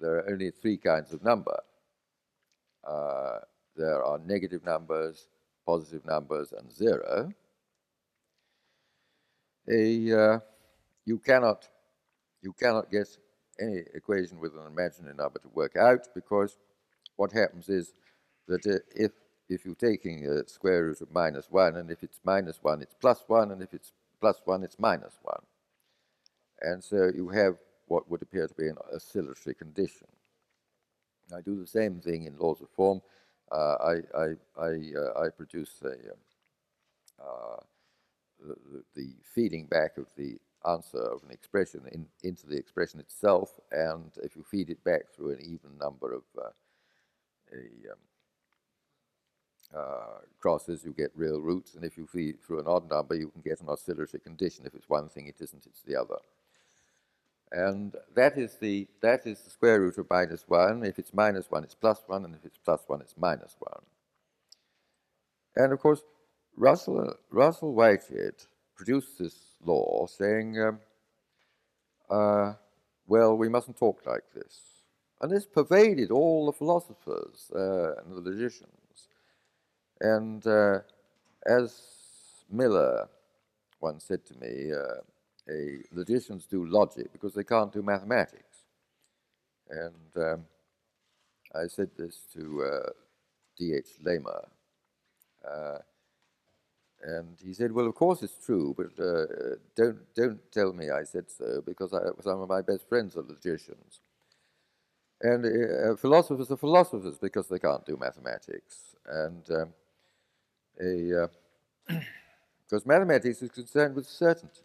there are only three kinds of number. Uh, there are negative numbers, positive numbers, and zero. A, uh, you cannot you cannot get any equation with an imaginary number to work out because what happens is that uh, if if you're taking a square root of minus 1, and if it's minus 1, it's plus 1, and if it's plus 1, it's minus 1. And so you have what would appear to be an oscillatory condition. I do the same thing in laws of form. Uh, I, I, I, uh, I, produce a, um, uh, the, the, feeding back of the answer of an expression in, into the expression itself, and if you feed it back through an even number of uh, a, um, uh, crosses, you get real roots, and if you feed through an odd number, you can get an oscillatory condition. If it's one thing, it isn't, it's the other. And that is the that is the square root of minus one. If it's minus one, it's plus one, and if it's plus one, it's minus one. And of course, Russell Russell Whitehead produced this law saying, um, uh, "Well, we mustn't talk like this," and this pervaded all the philosophers uh, and the logicians. And uh, as Miller once said to me uh, a, logicians do logic because they can't do mathematics. And um, I said this to uh, D.H. Lehmer. Uh, and he said, "Well, of course it's true, but uh, don't don't tell me I said so because I, some of my best friends are logicians, and uh, philosophers are philosophers because they can't do mathematics, and um, uh, because mathematics is concerned with certainty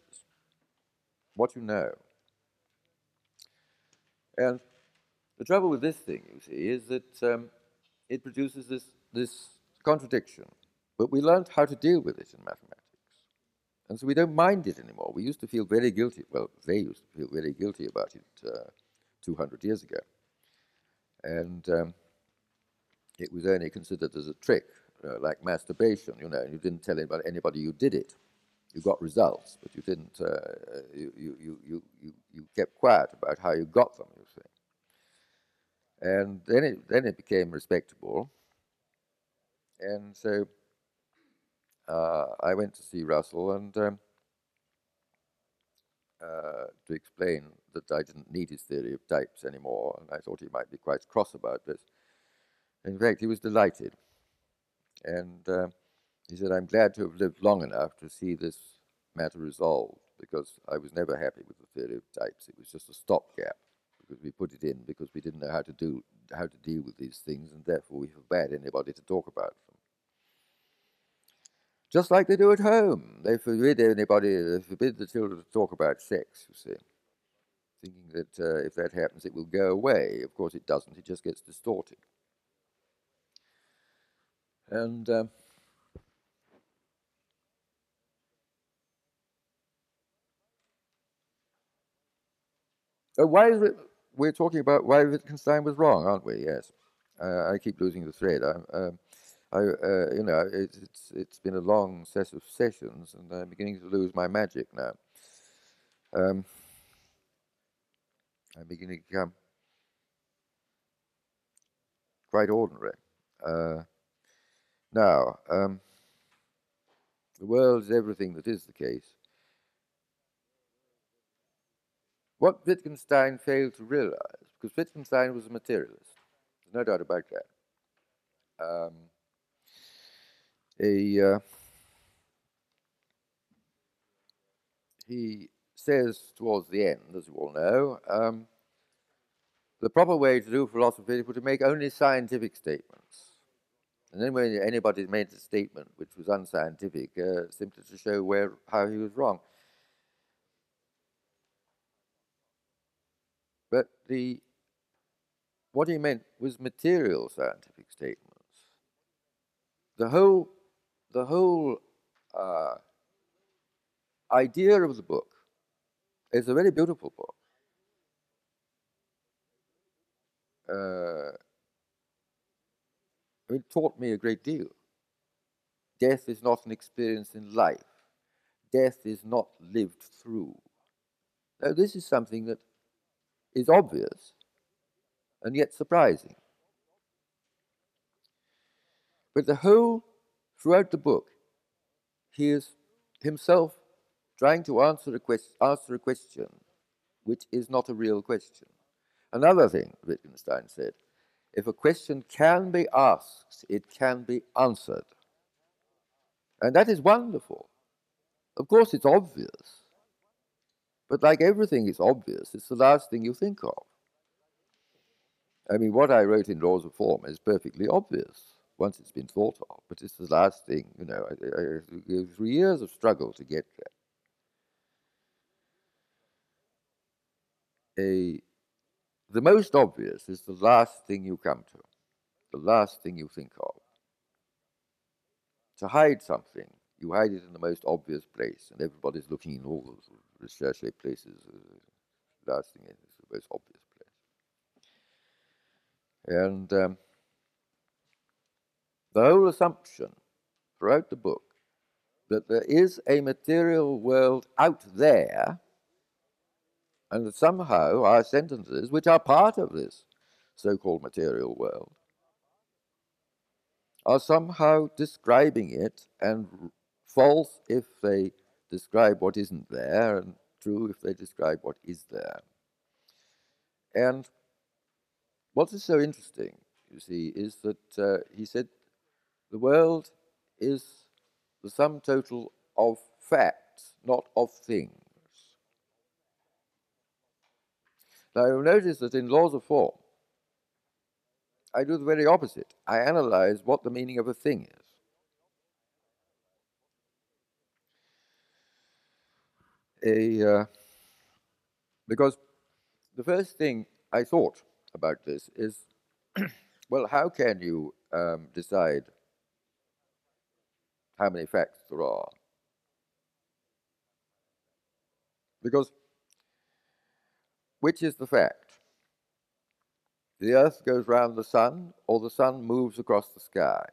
what you know. And the trouble with this thing, you see, is that um, it produces this, this contradiction. But we learned how to deal with it in mathematics. And so we don't mind it anymore. We used to feel very guilty. Well, they used to feel very guilty about it uh, 200 years ago. And um, it was only considered as a trick, uh, like masturbation, you know, you didn't tell anybody you did it you got results, but you didn't, uh, you, you, you, you, you kept quiet about how you got them, you see. And then it, then it became respectable. And so uh, I went to see Russell and um, uh, to explain that I didn't need his theory of types anymore, and I thought he might be quite cross about this. In fact, he was delighted. And uh, he said, I'm glad to have lived long enough to see this matter resolved because I was never happy with the theory of types. It was just a stopgap because we put it in because we didn't know how to do how to deal with these things and therefore we forbade anybody to talk about them. Just like they do at home. They forbid anybody, they forbid the children to talk about sex, you see. Thinking that uh, if that happens, it will go away. Of course, it doesn't, it just gets distorted. And uh, why is it we're talking about why Wittgenstein was wrong, aren't we? Yes. Uh, I keep losing the thread. I, um, I uh, you know, it, it's it's been a long set of sessions, and I'm beginning to lose my magic now. Um, I'm beginning to become quite ordinary. Uh, now, um, the world is everything that is the case. What Wittgenstein failed to realize, because Wittgenstein was a materialist, there's no doubt about that. Um, a, uh, he says towards the end, as you all know, um, the proper way to do philosophy is to make only scientific statements. And then when anybody made a statement which was unscientific, uh, simply to show where how he was wrong. But the what he meant was material scientific statements. The whole, the whole uh, idea of the book is a very beautiful book. Uh, it taught me a great deal. Death is not an experience in life. Death is not lived through. Now, this is something that is obvious, and yet surprising. But the whole, throughout the book, he is himself trying to answer a, quest- answer a question which is not a real question. Another thing Wittgenstein said if a question can be asked, it can be answered. And that is wonderful. Of course, it's obvious. But like everything is obvious, it's the last thing you think of. I mean, what I wrote in Laws of Form is perfectly obvious once it's been thought of, but it's the last thing, you know, I, I, I, three years of struggle to get there. A, the most obvious is the last thing you come to, the last thing you think of. To hide something, you hide it in the most obvious place, and everybody's looking in all recherche places. Uh, last thing is the most obvious place. And um, the whole assumption throughout the book that there is a material world out there, and that somehow our sentences, which are part of this so called material world, are somehow describing it and false if they describe what isn't there, and true if they describe what is there. And what is so interesting, you see, is that uh, he said the world is the sum total of facts, not of things. Now, you'll notice that in laws of form, I do the very opposite. I analyze what the meaning of a thing is. A, uh, because the first thing I thought about this is well, how can you um, decide how many facts there are. Because which is the fact? The earth goes round the sun, or the sun moves across the sky?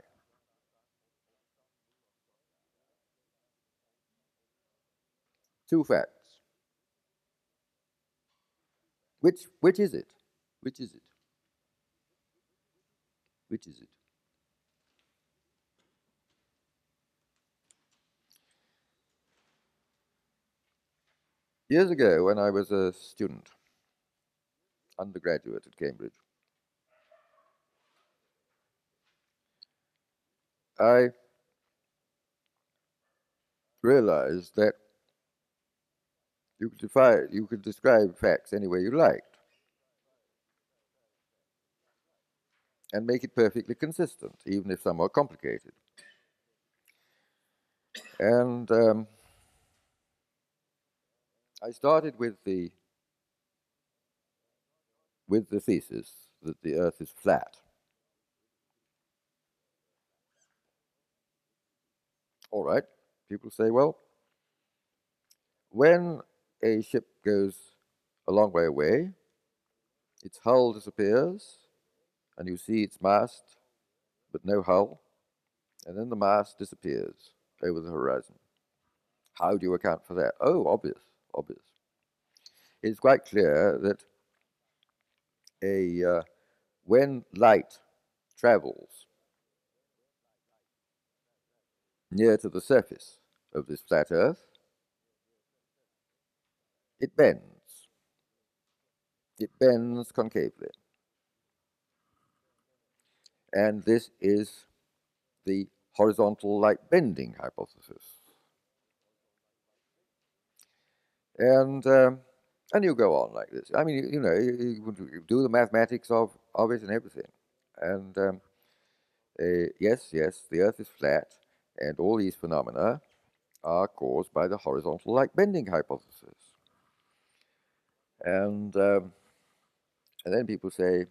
Two facts. Which, which is it? Which is it? Which is it? Years ago, when I was a student, undergraduate at Cambridge, I realized that you could, defy, you could describe facts any way you liked and make it perfectly consistent, even if somewhat complicated. And um, I started with the with the thesis that the Earth is flat. All right, people say, well, when a ship goes a long way away, its hull disappears, and you see its mast, but no hull, and then the mast disappears over the horizon. How do you account for that? Oh, obvious obvious. It's quite clear that a uh, when light travels near to the surface of this flat Earth, it bends. It bends concavely. And this is the horizontal light bending hypothesis. and um, and you go on like this. I mean, you, you know, you, you, do the mathematics of of it and everything, and um, uh, yes, yes, the Earth is flat, and all these phenomena are caused by the horizontal light bending hypothesis. And um, and then people say,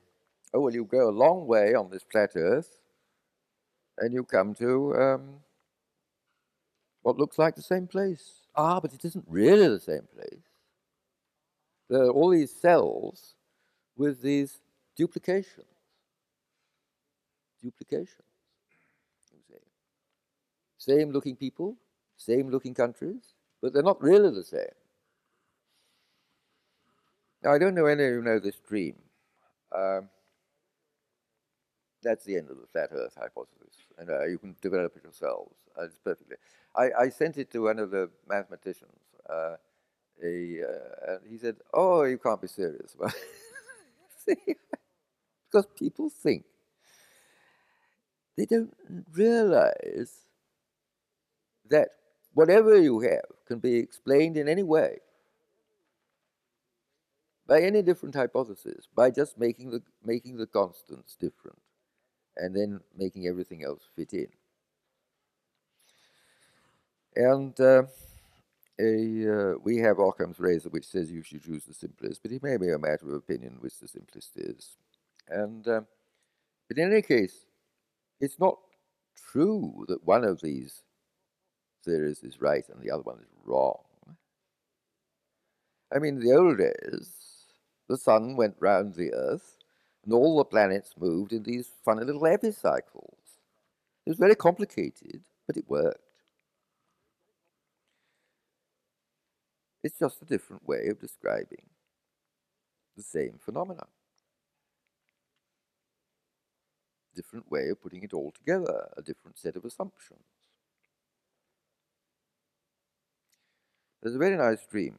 oh well, you go a long way on this flat Earth, and you come to um, what looks like the same place. Ah, but it isn't really the same place. There are all these cells with these duplications. Duplications. Same looking people, same looking countries, but they're not really the same. Now, I don't know any of you know this dream. Um, That's the end of the flat Earth hypothesis, and uh, you can develop it yourselves. Uh, it's perfectly. I, I, sent it to one of the mathematicians. Uh, a, uh, and he said, "Oh, you can't be serious." because people think they don't realize that whatever you have can be explained in any way by any different hypothesis, by just making the, making the constants different and then making everything else fit in. And uh, a, uh, we have Occam's razor, which says you should choose the simplest, but it may be a matter of opinion which the simplest is. And uh, but in any case, it's not true that one of these theories is right and the other one is wrong. I mean, the old days, the sun went round the earth and all the planets moved in these funny little epicycles. It was very complicated, but it worked. It's just a different way of describing the same phenomenon. Different way of putting it all together, a different set of assumptions. There's a very nice dream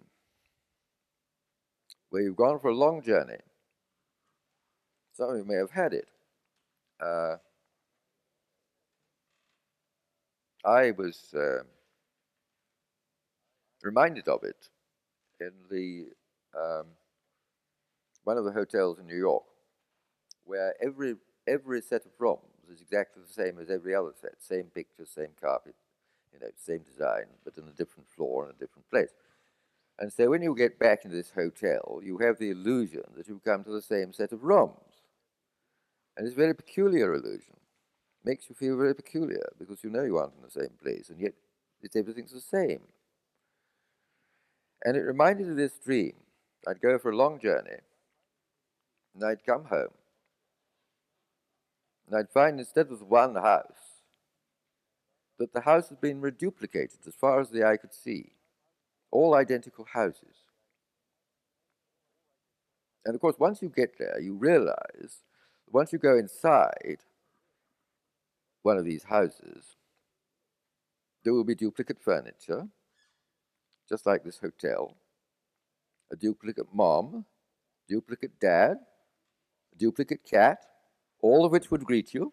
where you've gone for a long journey. Some of you may have had it. Uh, I was uh, reminded of it in the um, one of the hotels in New York, where every every set of rooms is exactly the same as every other set, same picture, same carpet, you know, same design, but in a different floor and a different place. And so when you get back into this hotel, you have the illusion that you've come to the same set of rooms. And it's a very peculiar illusion. It Makes you feel very peculiar because you know you aren't in the same place, and yet it's everything's the same. And it reminded me of this dream. I'd go for a long journey, and I'd come home, and I'd find instead of one house, that the house had been reduplicated as far as the eye could see. All identical houses. And of course, once you get there, you realize, once you go inside one of these houses, there will be duplicate furniture, just like this hotel, a duplicate mom, duplicate dad, a duplicate cat, all of which would greet you.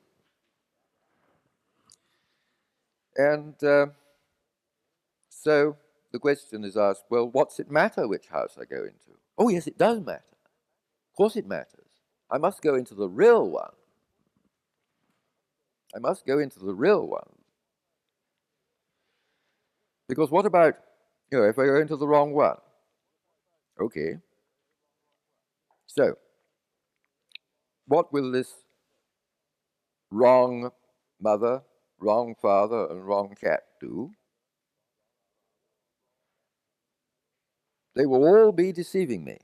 And uh, so the question is asked, well, what's it matter which house I go into? Oh, yes, it does matter. Of course it matters. I must go into the real one. I must go into the real one. Because what about, you know, if I go into the wrong one? Okay. So, what will this wrong mother wrong father and wrong cat do, they will all be deceiving me.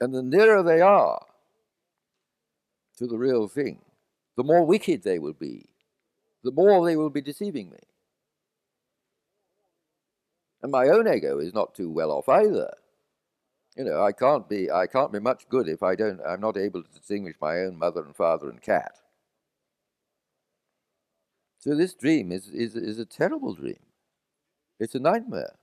And the nearer they are to the real thing, the more wicked they will be, the more they will be deceiving me. And my own ego is not too well off either. You know, I can't be I can't be much good if I don't I'm not able to distinguish my own mother and father and cat. So this dream is, is, is a terrible dream. It's a nightmare.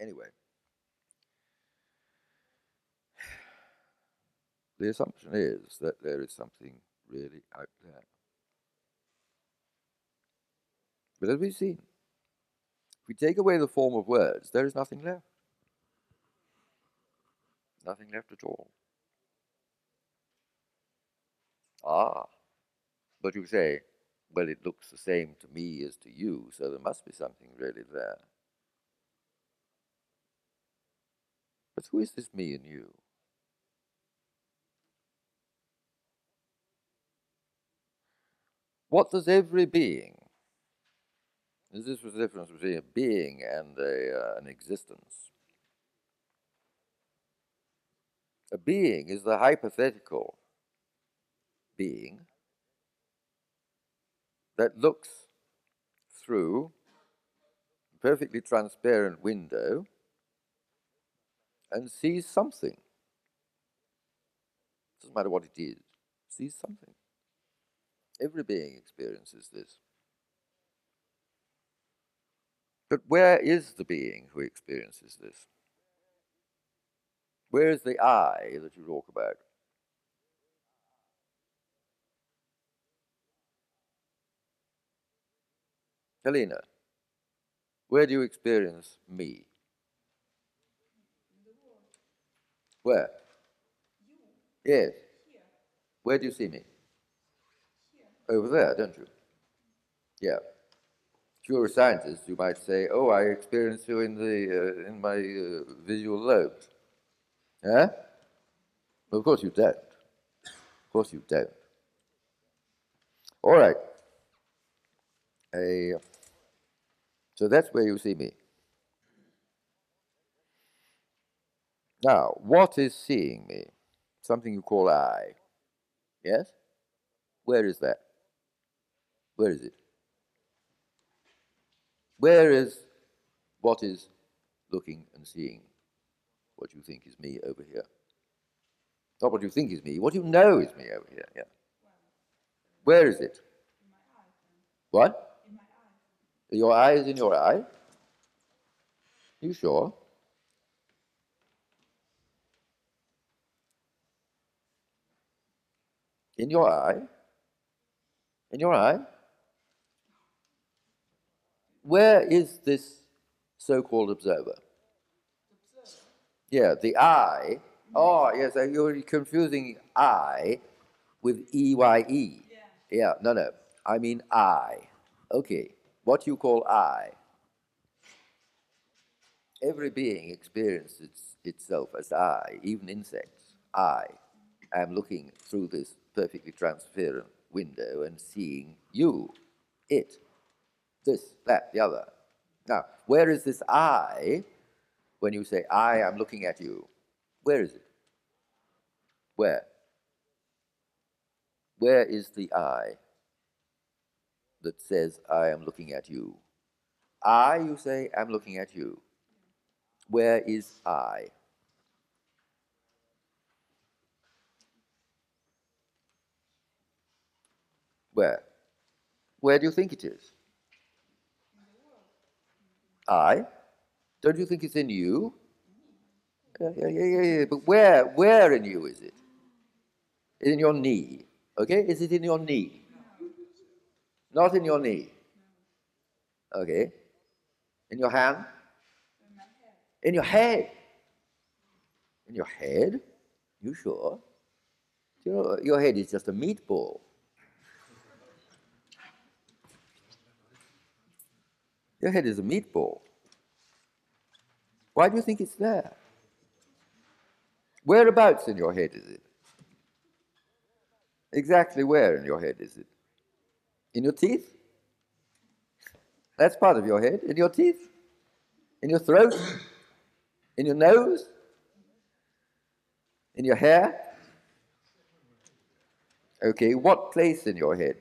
Anyway, the assumption is that there is something really out there. But as we've seen, if we take away the form of words, there is nothing left. Nothing left at all. Ah, but you say, well, it looks the same to me as to you, so there must be something really there. But who is this me and you? What does every being, is this the difference between a being and a, uh, an existence? A being is the hypothetical being that looks through a perfectly transparent window and sees something. Doesn't matter what it is, sees something. Every being experiences this. But where is the being who experiences this? Where is the I that you talk about? Helena, where do you experience me? Where? Yes. Where do you see me? Over there, don't you? Yeah. If you were a scientist, you might say, "Oh, I experience you in the uh, in my uh, visual lobes." Yeah. Of course you don't. Of course you don't. All right. A, so that's where you see me. Now, what is seeing me? Something you call I. Yes? Where is that? Where is it? Where is what is looking and seeing what you think is me over here? Not what you think is me, what you know is me over here. Yeah. Where is it? What? Your eye is in your eye? You sure? In your eye? In your eye? Where is this so called observer? Yeah, the eye. Oh, yes, you're confusing I with E Y E. Yeah, no, no. I mean I. Okay, what you call I. Every being experiences itself as I, even insects. I am looking through this perfectly transparent window and seeing you, it, this, that, the other. Now, where is this I when you say, I am looking at you? Where is it? Where? Where is the I that says, I am looking at you? I, you say, am looking at you. Where is I? Where? Where do you think it is? I? Don't you think it's in you? Yeah, yeah, yeah, yeah, yeah. But where, where in you is it? In your knee. Okay? Is it in your knee? Not in your knee. Okay. In your hand? In your head. In your head? You sure? You know, your head is just a meatball. Your head is a meatball. Why do you think it's there? Whereabouts in your head is it? Exactly where in your head is it? In your teeth? That's part of your head. In your teeth? In your throat? In your nose? In your hair? Okay, what place in your head?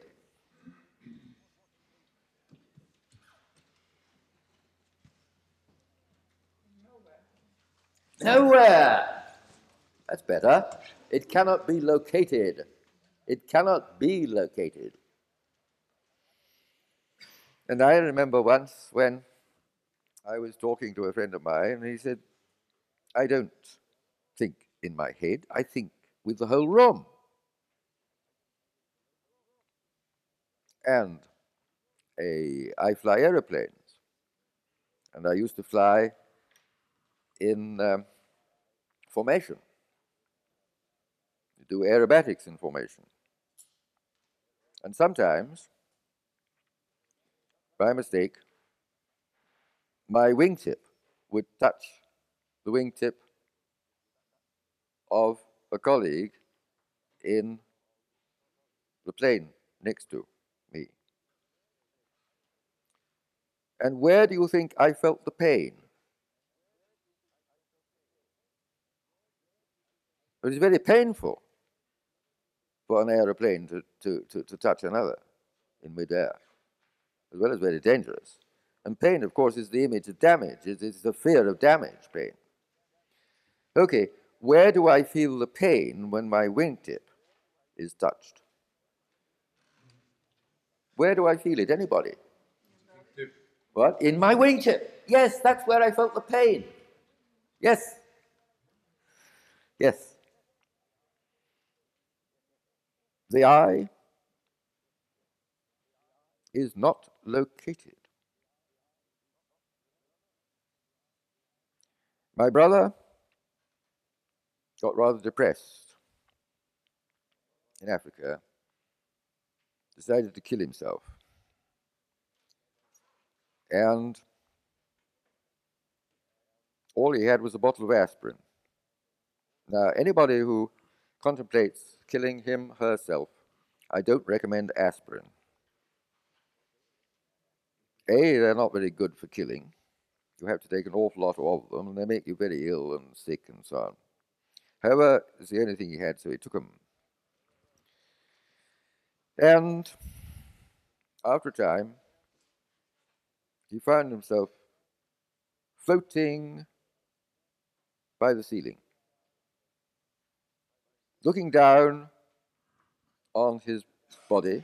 Nowhere. That's better. It cannot be located. It cannot be located. And I remember once when I was talking to a friend of mine, and he said, I don't think in my head, I think with the whole room. And a, I fly aeroplanes, and I used to fly in um, formation. You do aerobatics in formation. And sometimes, by mistake, my wingtip would touch the wingtip of a colleague in the plane next to me. And where do you think I felt the pain? It was very painful for an aeroplane to, to, to, to touch another in midair, as well as very dangerous. And pain, of course, is the image of damage. It is the fear of damage, pain. Okay, where do I feel the pain when my wingtip is touched? Where do I feel it? Anybody? What? In my wingtip. Yes, that's where I felt the pain. Yes. Yes. The eye is not located. My brother got rather depressed in Africa, decided to kill himself. And all he had was a bottle of aspirin. Now, anybody who contemplates killing him herself, I don't recommend aspirin. A, they're not very good for killing. You have to take an awful lot of them, and they make you very ill and sick and so on. However, it's the only thing he had, so he took them. And after a time, he found himself floating by the ceiling, looking down on his body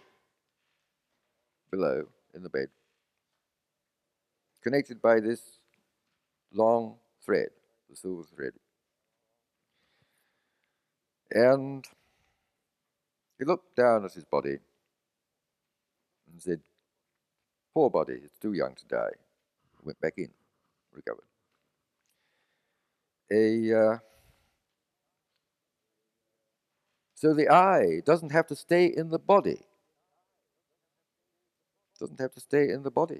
below in the bed, connected by this long thread, the silver thread. And he looked down at his body and said, Poor body, it's too young to die. Went back in, recovered a uh, so the eye doesn't have to stay in the body doesn't have to stay in the body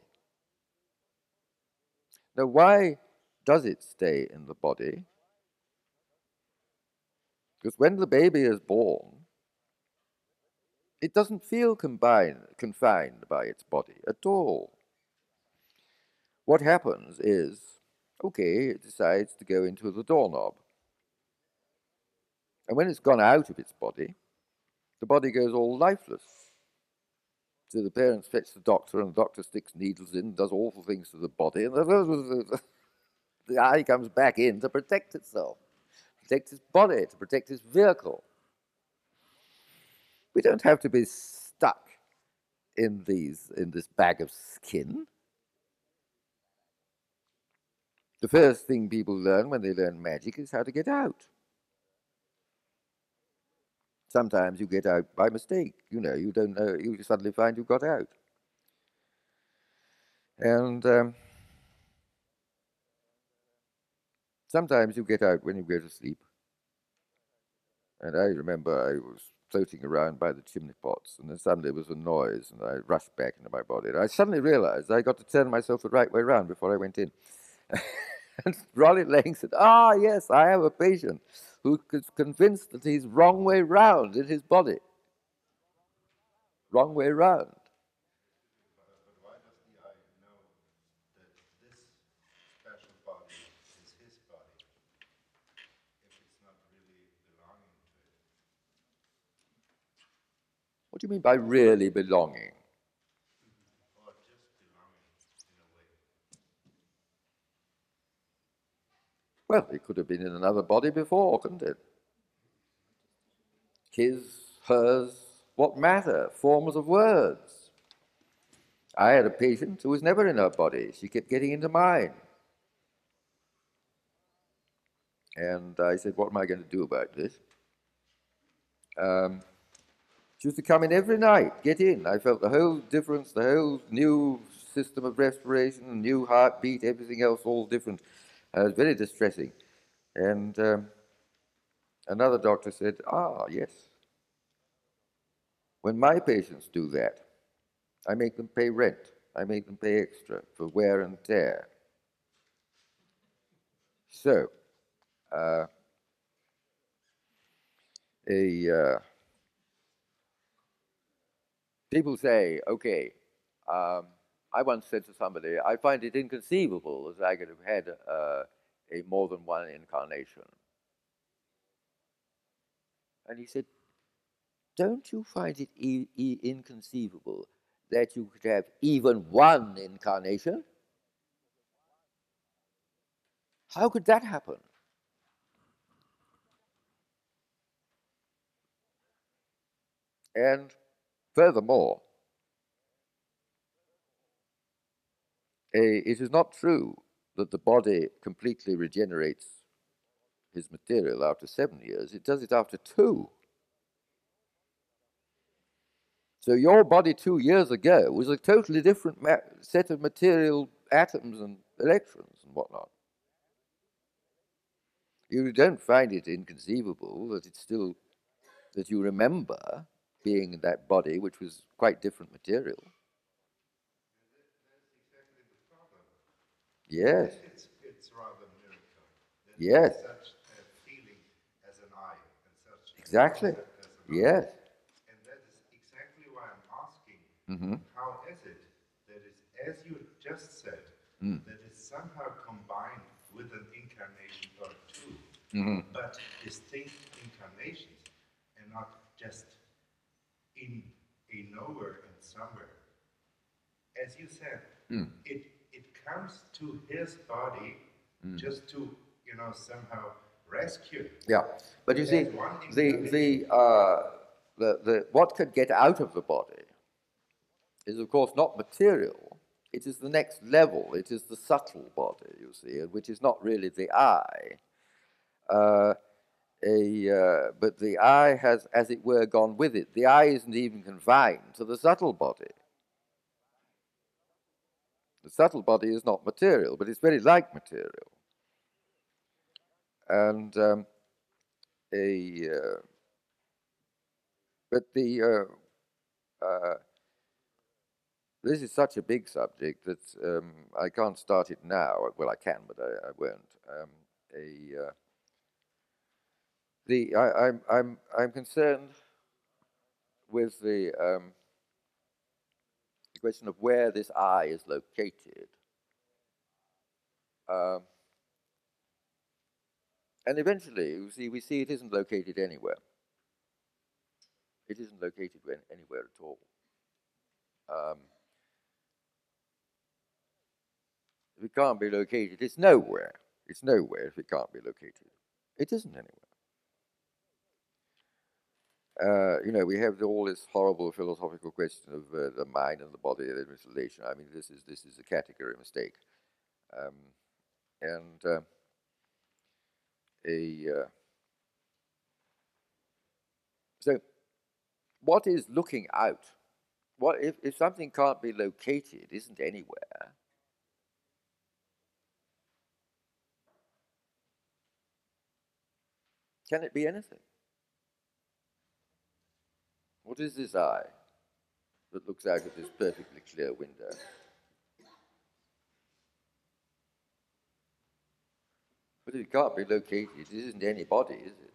now why does it stay in the body because when the baby is born it doesn't feel combined, confined by its body at all what happens is Okay, it decides to go into the doorknob. And when it's gone out of its body, the body goes all lifeless. So the parents fetch the doctor, and the doctor sticks needles in, does awful things to the body, and the, eye comes back in to protect itself, protect its body, to protect its vehicle. We don't have to be stuck in these in this bag of skin. The first thing people learn when they learn magic is how to get out. Sometimes you get out by mistake. You know, you don't know, you suddenly find you got out. And um, sometimes you get out when you go to sleep. And I remember I was floating around by the chimney pots, and then suddenly there was a noise, and I rushed back into my body. And I suddenly realized I got to turn myself the right way around before I went in. and Rolly Laing said, Ah, yes, I have a patient who is convinced that he's wrong way round in his body. Wrong way round. What do you mean by really belonging? Well, it could have been in another body before, couldn't it? His, hers, what matter? Forms of words. I had a patient who was never in her body. She kept getting into mine. And I said, What am I going to do about this? Um, she used to come in every night, get in. I felt the whole difference, the whole new system of respiration, new heartbeat, everything else all different. Uh, it was very distressing. And um, another doctor said, Ah, yes. When my patients do that, I make them pay rent, I make them pay extra for wear and tear. So, uh, a uh, people say, okay, um, I once said to somebody, I find it inconceivable that I could have had uh, a more than one incarnation. And he said, Don't you find it e e inconceivable that you could have even one incarnation? How could that happen? And furthermore, it is not true that the body completely regenerates his material after seven years, it does it after two. So your body two years ago was a totally different set of material atoms and electrons and whatnot. You don't find it inconceivable that it's still that you remember being in that body, which was quite different material. Yes. It's, it's rather miracle. Yes. Such a feeling as an eye and such exactly. Yes. And that is exactly why I'm asking mm-hmm. how is it that is, as you just said, mm. that is somehow combined with an incarnation or 2 mm-hmm. but distinct incarnations and not just in a nowhere and somewhere. As you said, mm. it comes to his body mm. just to you know somehow rescue. Yeah, but you see, the the uh, the the what could get out of the body is of course not material. It is the next level. It is the subtle body, you see, which is not really the eye. Uh, a, uh, but the eye has, as it were, gone with it. The eye isn't even confined to the subtle body. The subtle body is not material, but it's very like material. And um, a, uh, but the uh, uh, this is such a big subject that um, I can't start it now. Well, I can, but I, I won't. Um, a uh, the I, am I'm, I'm I'm concerned with the um, the question of where this eye is located. Um, and eventually, you see, we see it isn't located anywhere. It isn't located anywhere at all. Um, if it can't be located, it's nowhere. It's nowhere if it can't be located. It isn't anywhere. Uh, you know, we have all this horrible philosophical question of uh, the mind and the body and their relation. I mean, this is this is a category mistake, um, and uh, a uh, so what is looking out? What if, if something can't be located, isn't anywhere? Can it be anything? What is this eye that looks out of this perfectly clear window? But it can't be located. It isn't any body, is it?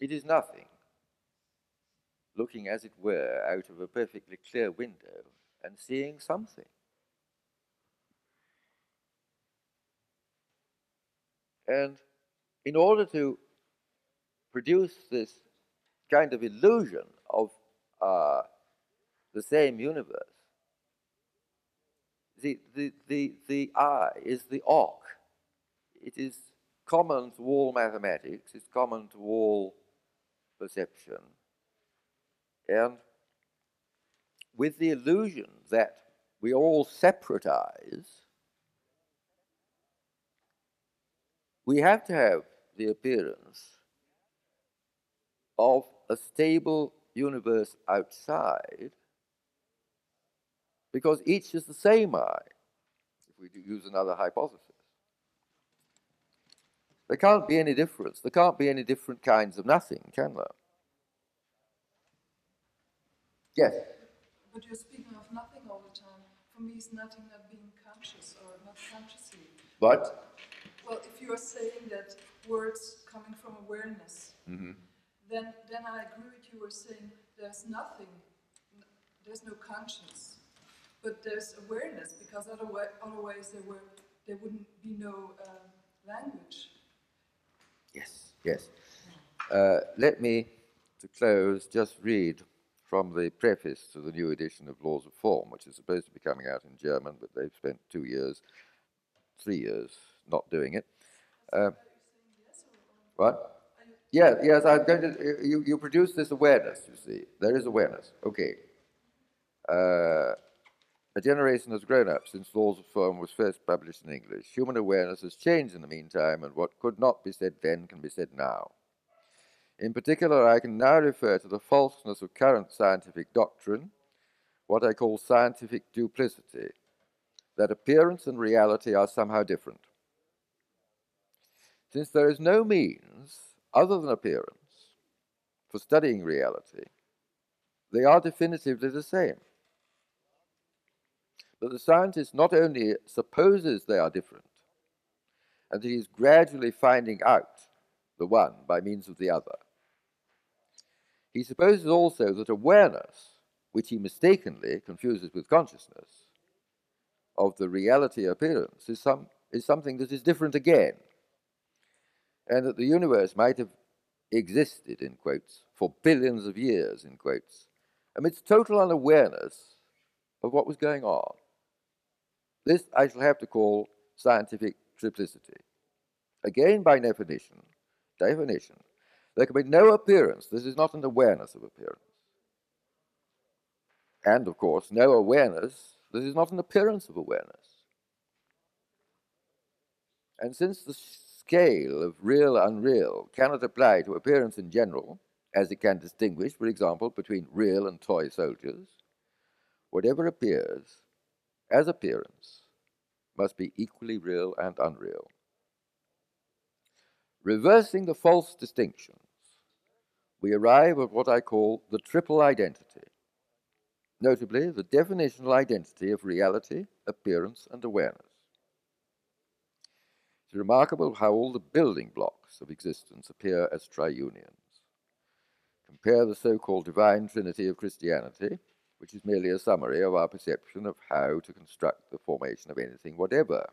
It is nothing, looking as it were out of a perfectly clear window and seeing something. And in order to produce this kind of illusion of uh, the same universe, the, the, the, the eye is the arc. It is common to all mathematics, it's common to all perception. And with the illusion that we all separate eyes, we have to have the appearance of a stable universe outside because each is the same eye, if we use another hypothesis. There can't be any difference. There can't be any different kinds of nothing, can there? Yes? But you're speaking of nothing all the time. For me, it's nothing not being conscious or not consciously. What? Well, you are saying that words coming from awareness, mm-hmm. then then I agree with you. We're saying there's nothing, there's no conscience, but there's awareness because otherwise, otherwise there were there wouldn't be no uh, language. Yes, yes. Uh, let me, to close, just read from the preface to the new edition of Laws of Form, which is supposed to be coming out in German, but they've spent two years, three years not doing it. Uh, what? Yes, yes, I'm going to. You, you produce this awareness, you see. There is awareness. Okay. Uh, a generation has grown up since Laws of Form was first published in English. Human awareness has changed in the meantime, and what could not be said then can be said now. In particular, I can now refer to the falseness of current scientific doctrine, what I call scientific duplicity, that appearance and reality are somehow different. Since there is no means, other than appearance, for studying reality, they are definitively the same. But the scientist not only supposes they are different, and that he is gradually finding out the one by means of the other, he supposes also that awareness, which he mistakenly confuses with consciousness, of the reality appearance is, some, is something that is different again, and that the universe might have existed, in quotes, for billions of years, in quotes, amidst total unawareness of what was going on. This I shall have to call scientific triplicity. Again, by definition, definition, there can be no appearance This is not an awareness of appearance. And, of course, no awareness This is not an appearance of awareness. And since the scale of real unreal cannot apply to appearance in general, as it can distinguish, for example, between real and toy soldiers, whatever appears as appearance must be equally real and unreal. Reversing the false distinctions, we arrive at what I call the triple identity, notably the definitional identity of reality, appearance, and awareness. It's remarkable how all the building blocks of existence appear as triunions. Compare the so called divine trinity of Christianity which is merely a summary of our perception of how to construct the formation of anything, whatever,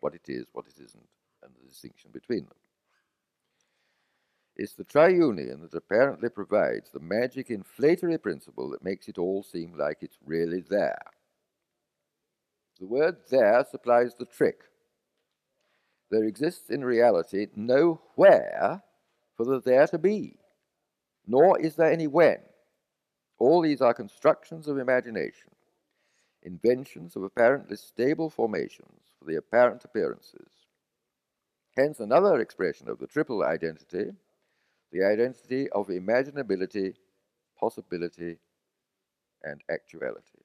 what it is, what it isn't, and the distinction between them. It's the triunion that apparently provides the magic inflatory principle that makes it all seem like it's really there. The word there supplies the trick. There exists in reality no where for the there to be, nor is there any when. All these are constructions of imagination, inventions of apparently stable formations for the apparent appearances. Hence, another expression of the triple identity, the identity of imaginability, possibility, and actuality.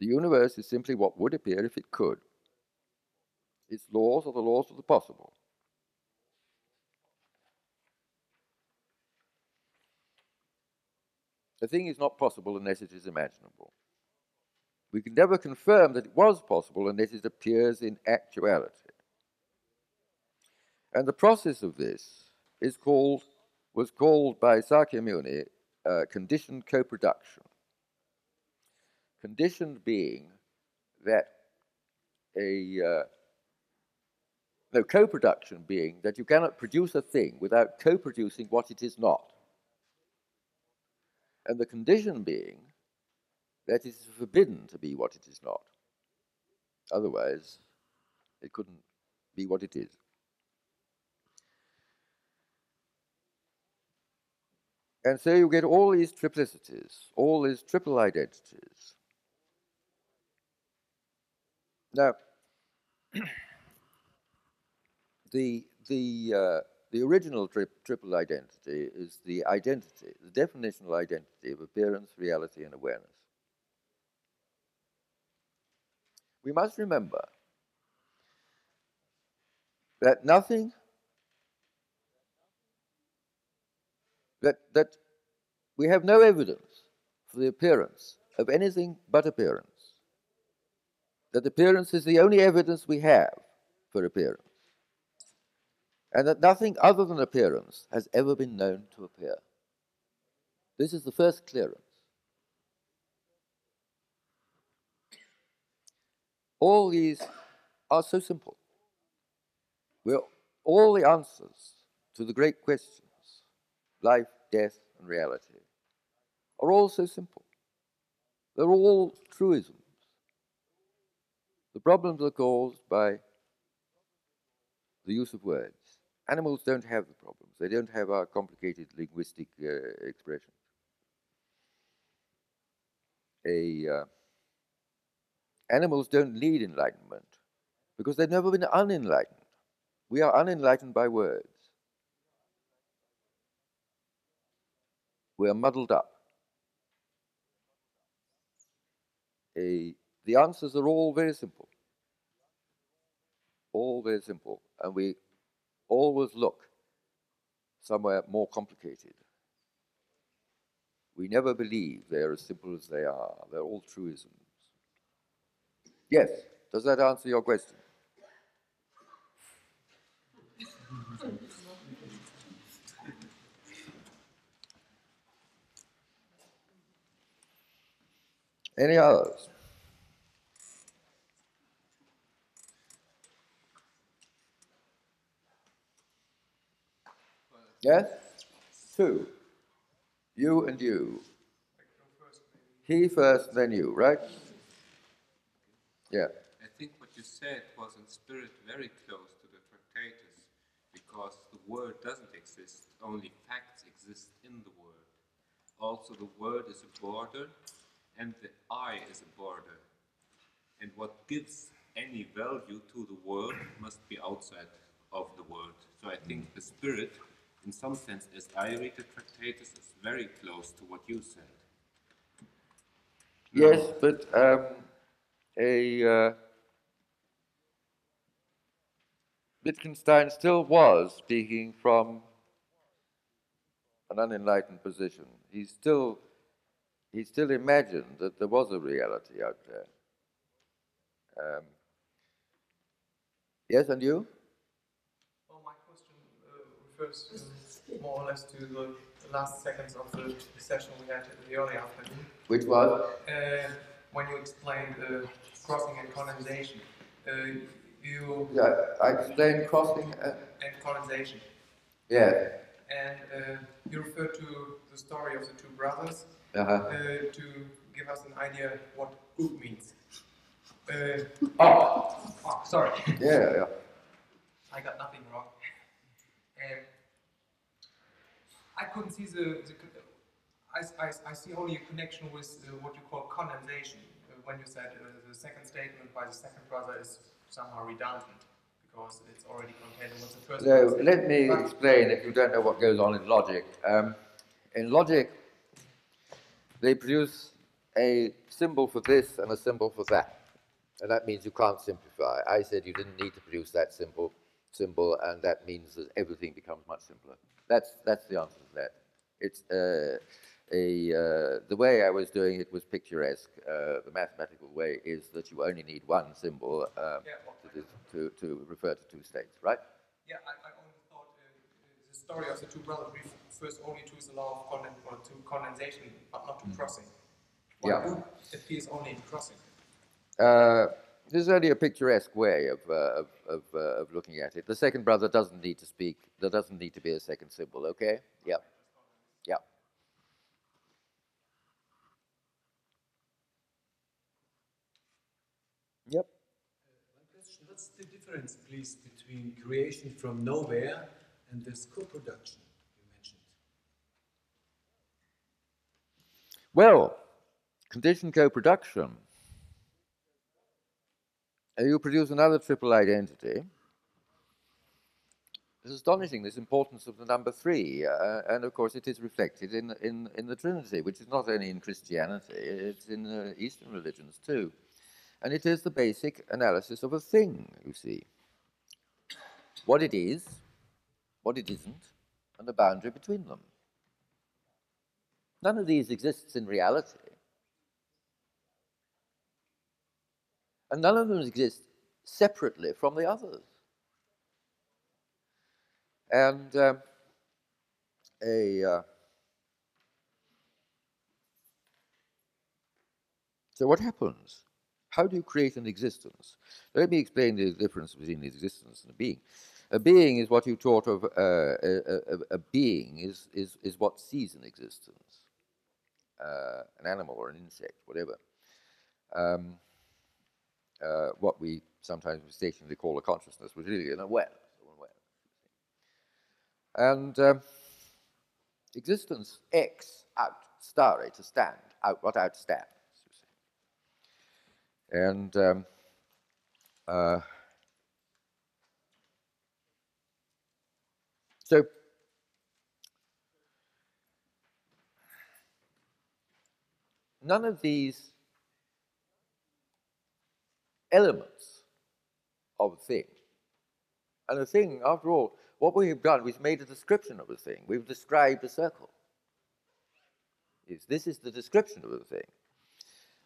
The universe is simply what would appear if it could. Its laws are the laws of the possible. A thing is not possible unless it is imaginable. We can never confirm that it was possible unless it appears in actuality. And the process of this is called, was called by Sakyamuni uh, conditioned co-production. Conditioned being that a uh, no co-production being that you cannot produce a thing without co-producing what it is not and the condition being that it is forbidden to be what it is not. Otherwise, it couldn't be what it is. And so you get all these triplicities, all these triple identities. Now, the, the, uh, the original tri triple identity is the identity, the definitional identity of appearance, reality, and awareness. We must remember that nothing that that we have no evidence for the appearance of anything but appearance. That appearance is the only evidence we have for appearance and that nothing other than appearance has ever been known to appear. This is the first clearance. All these are so simple. We're all the answers to the great questions life, death, and reality are all so simple. They're all truisms. The problems are caused by the use of words. Animals don't have the problems. They don't have our complicated linguistic uh, expressions. A, uh, animals don't need enlightenment because they've never been unenlightened. We are unenlightened by words. We are muddled up. A, the answers are all very simple. All very simple. And we always look somewhere more complicated. We never believe they are as simple as they are. They're all truisms. Yes, does that answer your question? Any others? Yes? Two. You and you. He first, then you, right? Yeah. I think what you said was in spirit very close to the Tractatus, because the word doesn't exist, only facts exist in the word. Also, the word is a border, and the I is a border. And what gives any value to the word must be outside of the word. So I think the spirit, in some sense, as I read the Tractatus, is very close to what you said. Yes, but um, a uh, Wittgenstein still was speaking from an unenlightened position. He still he still imagined that there was a reality out there. Um, yes, and you? Well, my question refers to more or less to the last seconds of the session we had in the early afternoon. Which was? Uh, when you explained uh, crossing and condensation, uh, you Yeah, I explained crossing. Uh, and condensation, yeah. and uh, you referred to the story of the two brothers Uh-huh. uh, to give us an idea what oop means. Uh, Oh, oh, sorry. yeah, yeah. I got nothing wrong. Um, I couldn't see the. the I, I, I see only a connection with uh, what you call condensation. Uh, when you said uh, the second statement by the second brother is somehow redundant because it's already contained in what the first So let me But- explain if you don't know what goes on in logic. Um, in logic, they produce a symbol for this and a symbol for that. And that means you can't simplify. I said you didn't need to produce that symbol, symbol, and that means that everything becomes much simpler. That's, that's the answer to that. It's uh, a, uh, the way I was doing it was picturesque. Uh, the mathematical way is that you only need one symbol um, Yeah, well- to, to, to refer to two states, right? Yeah, I, I only thought uh, the story of the two brothers refers only to the law of conden- to condensation, but not to crossing. Why Yeah. oop appears only in crossing. This is only a picturesque way of, uh, of, of, uh, of looking at it. The second brother doesn't need to speak. There doesn't need to be a second symbol, okay? Yeah. Yeah. Yep. One question, what's the difference, please, between creation from nowhere and this co-production you mentioned? Well, condition co-production. You produce another triple identity. It's astonishing, this importance of the number three. Uh, and of course, it is reflected in, in, in the Trinity, which is not only in Christianity, it's in uh, Eastern religions too. And it is the basic analysis of a thing, you see. What it is, what it isn't, and the boundary between them. None of these exists in reality. And none of them exist separately from the others. And um, a uh, so what happens? How do you create an existence? Let me explain the difference between existence and a being. A being is what you taught of. Uh, a, a, a being is, is is what sees an existence. uh, an animal or an insect, whatever, um, uh, what we sometimes mistakenly call a consciousness was really an awareness. And um, existence X out, stare to stand, out what out outstands. And um, uh, so none of these elements of a thing, and a thing, after all, what we have done, we've made a description of a thing. We've described a circle. This is the description of a thing.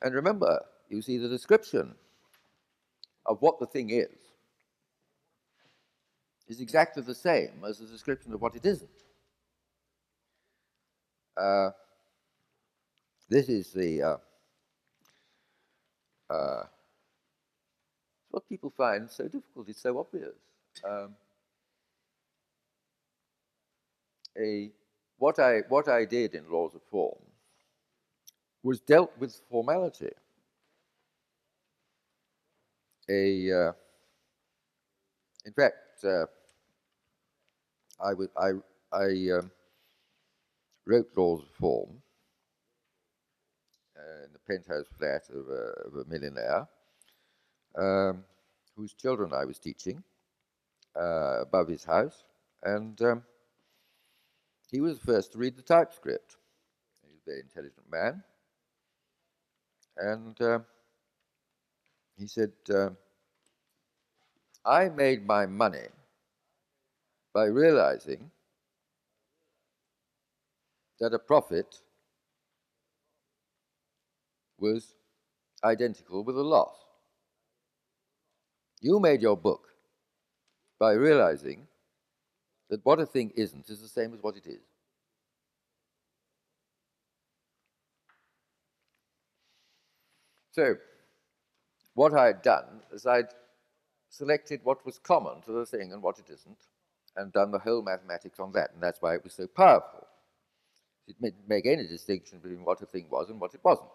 And remember, you see, the description of what the thing is is exactly the same as the description of what it isn't. Uh, this is the uh, uh, what people find so difficult. It's so obvious. Um, a what I what I did in laws of form was dealt with formality. A uh, in fact, uh, I would I I um, wrote laws of form uh, in the penthouse flat of a, of a millionaire um, whose children I was teaching uh, above his house, and um, he was the first to read the typescript. He was a very intelligent man. And uh, he said, uh, I made my money by realizing that a profit was identical with a loss. You made your book by realizing that what a thing isn't is the same as what it is. So, what I had done is I'd selected what was common to the thing and what it isn't, and done the whole mathematics on that, and that's why it was so powerful. It didn't make any distinction between what a thing was and what it wasn't.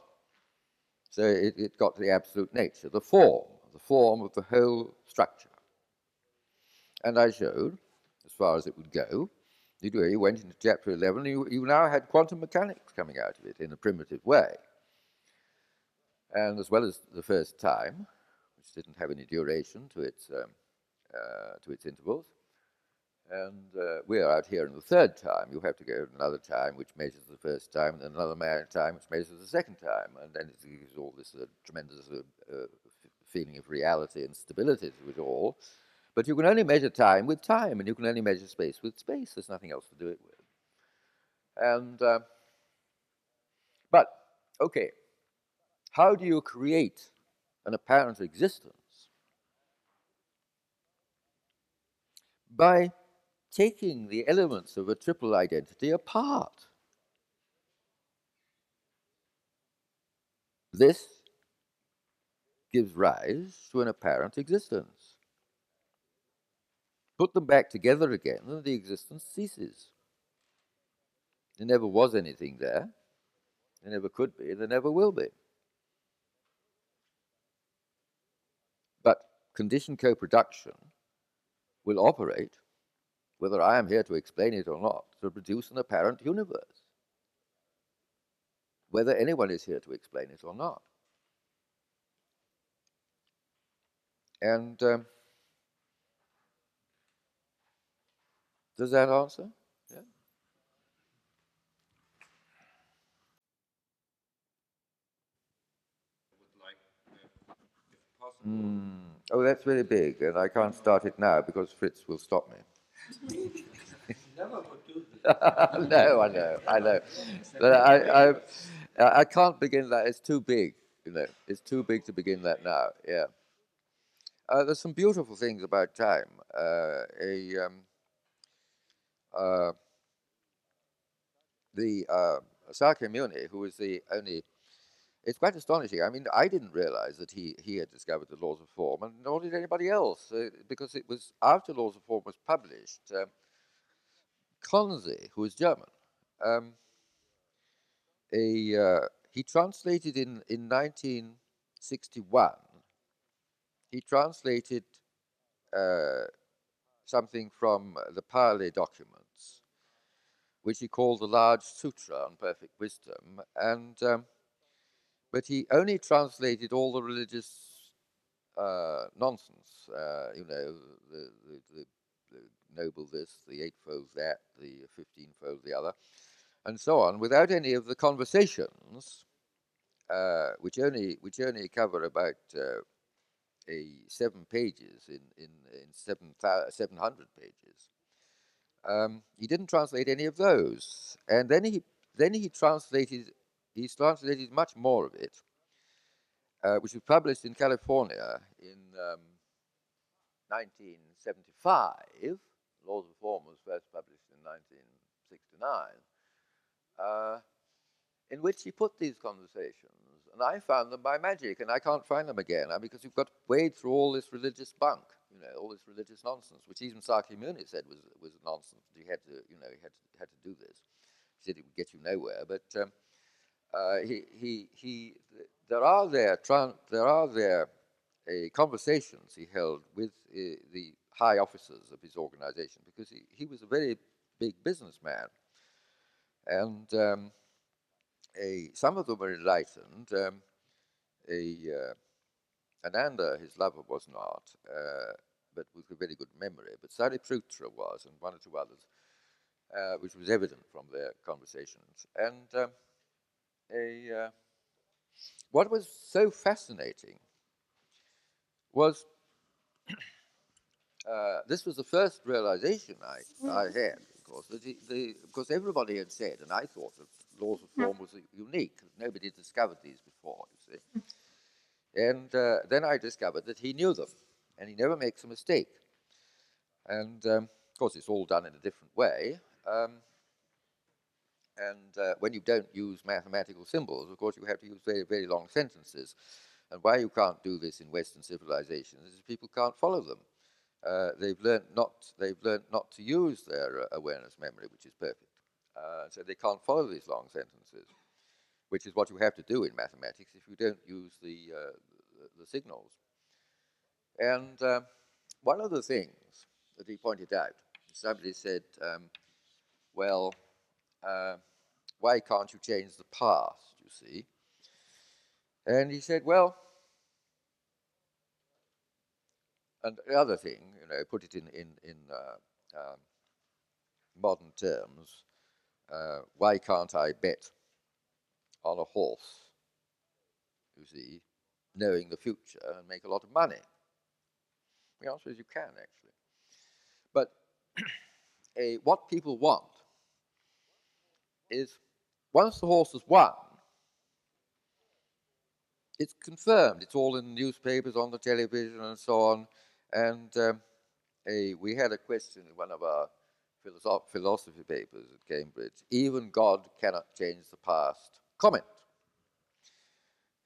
So it, it got to the absolute nature, the form, the form of the whole structure. And I showed as far as it would go. You went into chapter 11, you, you now had quantum mechanics coming out of it in a primitive way. And as well as the first time, which didn't have any duration to its, um, uh, to its intervals, and uh, we are out here in the third time. You have to go another time which measures the first time, and then another time which measures the second time, and then it gives all this uh, tremendous uh, uh feeling of reality and stability to it all. But you can only measure time with time, and you can only measure space with space. There's nothing else to do it with. And, uh, but, okay, how do you create an apparent existence? By taking the elements of a triple identity apart. This gives rise to an apparent existence. Put them back together again, and the existence ceases. There never was anything there. There never could be. There never will be. But conditioned co production will operate, whether I am here to explain it or not, to produce an apparent universe, whether anyone is here to explain it or not. And um, Does that answer? Yeah. Mm. Oh, that's really big, and I can't start it now because Fritz will stop me. Never would do no, I know, I know. But I, I, I can't begin that. It's too big, you know. It's too big to begin that now. Yeah. Uh, there's some beautiful things about time. Uh, a um, uh, the uh, Sakyamuni, who was the only, it's quite astonishing. I mean, I didn't realize that he, he had discovered the laws of form, and nor did anybody else, uh, because it was after Laws of Form was published. Um, Conze, who was German, um, a uh, he translated in in 1961. He translated uh, something from the Pali documents, which he called the Large Sutra on Perfect Wisdom, and um, but he only translated all the religious uh, nonsense. Uh, you know, the, the, the, the noble this, the eightfold that, the fifteenfold the other, and so on, without any of the conversations, uh, which only which only cover about uh, a seven pages in in, in seven seven hundred pages. Um, he didn't translate any of those, and then he then he translated he's translated much more of it, uh, which was published in California in um, 1975. Laws of Form was first published in 1969, uh, in which he put these conversations, and I found them by magic, and I can't find them again uh, because you've got to wade through all this religious bunk, you know, all this religious nonsense, which even Sakyamuni said was was nonsense. He had to, you know, he had to, had to do this. He said it would get you nowhere, but um, uh, he, he, he, there are there, there are there uh, conversations he held with uh, the high officers of his organization because he, he was a very big businessman. And um, a, some of them were enlightened. Um, a, uh, Ananda, his lover, was not, uh, but with a very good memory. But Sariputra was, and one or two others, uh, which was evident from their conversations. And um, a, uh, what was so fascinating was uh, this was the first realization I, I had, of course, that the, the, because everybody had said, and I thought that laws of form was unique. Nobody discovered these before, you see. And uh, then I discovered that he knew them, and he never makes a mistake. And um, of course, it's all done in a different way. Um, and uh, when you don't use mathematical symbols, of course, you have to use very, very long sentences. And why you can't do this in Western civilizations is people can't follow them. Uh, they've learned not they've learned not to use their uh, awareness memory, which is perfect. Uh, so they can't follow these long sentences, which is what you have to do in mathematics if you don't use the uh, the, the, signals. And uh, one of the things that he pointed out, somebody said, um, "Well." Uh, why can't you change the past, you see? And he said, well, and the other thing, you know, put it in, in, in uh, um, modern terms, uh, why can't I bet on a horse, you see, knowing the future and make a lot of money? The answer is you can, actually. But a, what people want is once the horse has won, it's confirmed. It's all in the newspapers, on the television, and so on. And um, a, we had a question in one of our philosophy papers at Cambridge. Even God cannot change the past. Comment.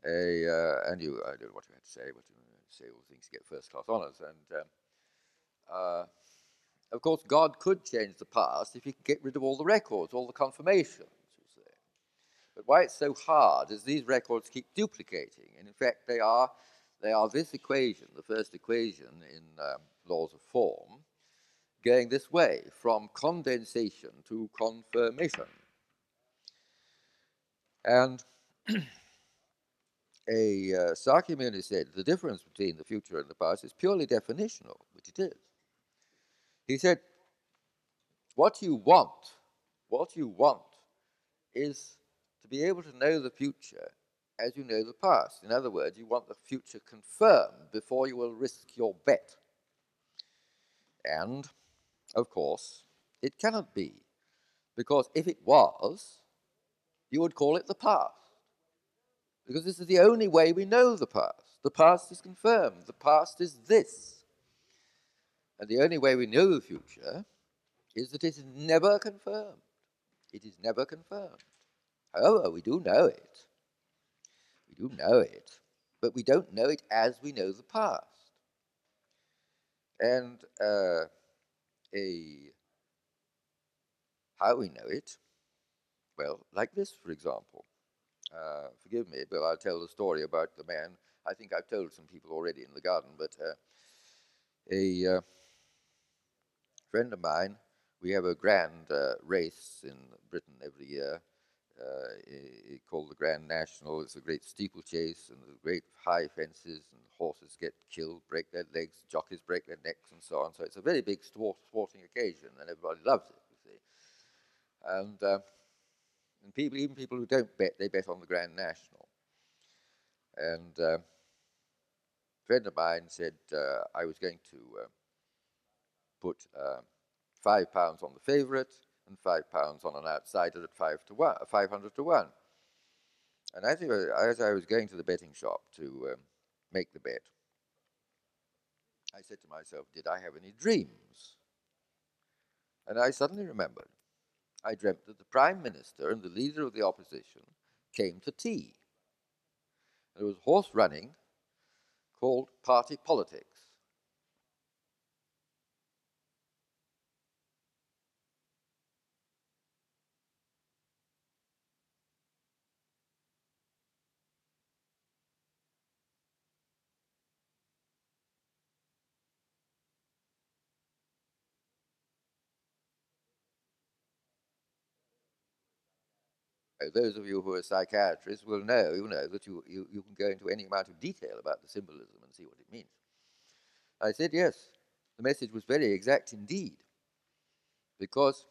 A, uh, and you, I don't know what you had to say, but you say all things to get first class honours. And um, uh, of course, God could change the past if he could get rid of all the records, all the confirmations. But why it's so hard is these records keep duplicating. And in fact, they are, they are this equation, the first equation in um, laws of form, going this way from condensation to confirmation. And a uh, Sakyamuni said the difference between the future and the past is purely definitional, which it is. He said, what you want, what you want is to be able to know the future as you know the past. In other words, you want the future confirmed before you will risk your bet. And, of course, it cannot be, because if it was, you would call it the past. Because this is the only way we know the past. The past is confirmed. The past is this. And the only way we know the future is that it is never confirmed. It is never confirmed. However, we do know it. We do know it, but we don't know it as we know the past. And uh, a how we know it? Well, like this, for example. uh, forgive me, but I'll tell the story about the man. I think I've told some people already in the garden, but uh, a uh, friend of mine, we have a grand uh, race in Britain every year uh, called the Grand National. It's a great steeplechase and there's great high fences, and horses get killed, break their legs, jockeys break their necks, and so on. So it's a very big sport, sporting occasion, and everybody loves it, you see. And, uh, and people, even people who don't bet, they bet on the Grand National. And uh, a friend of mine said uh, I was going to uh, put uh, five pounds on the favourite and five pounds on an outsider at five to one, five hundred to one. And as, I was- as I was going to the betting shop to um, make the bet, I said to myself, "Did I have any dreams?" And I suddenly remembered. I dreamt that the prime minister and the leader of the opposition came to tea. There was horse running called party politics. Uh, Those of you who are psychiatrists will know, you know that you, you, you can go into any amount of detail about the symbolism and see what it means. I said, yes, the message was very exact indeed, because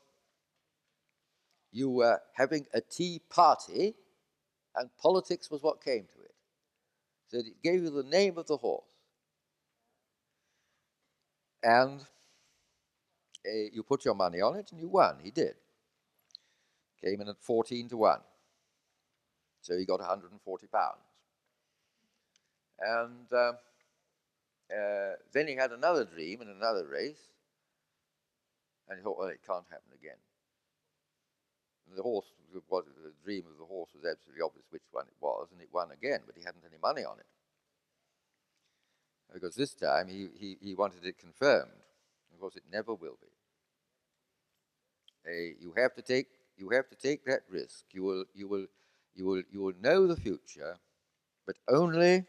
you were having a tea party and politics was what came to it. So it gave you the name of the horse. And uh, you put your money on it and you won. He did. Came in at 14 to 1. So he got 140 pounds. And uh, uh, then he had another dream in another race. And he thought, well, it can't happen again. And the horse, was, the dream of the horse was absolutely obvious which one it was, and it won again, but he hadn't any money on it. Because this time he, he, he wanted it confirmed. Of course, it never will be. You have to take you have to take that risk. You will you will you will you will know the future, but only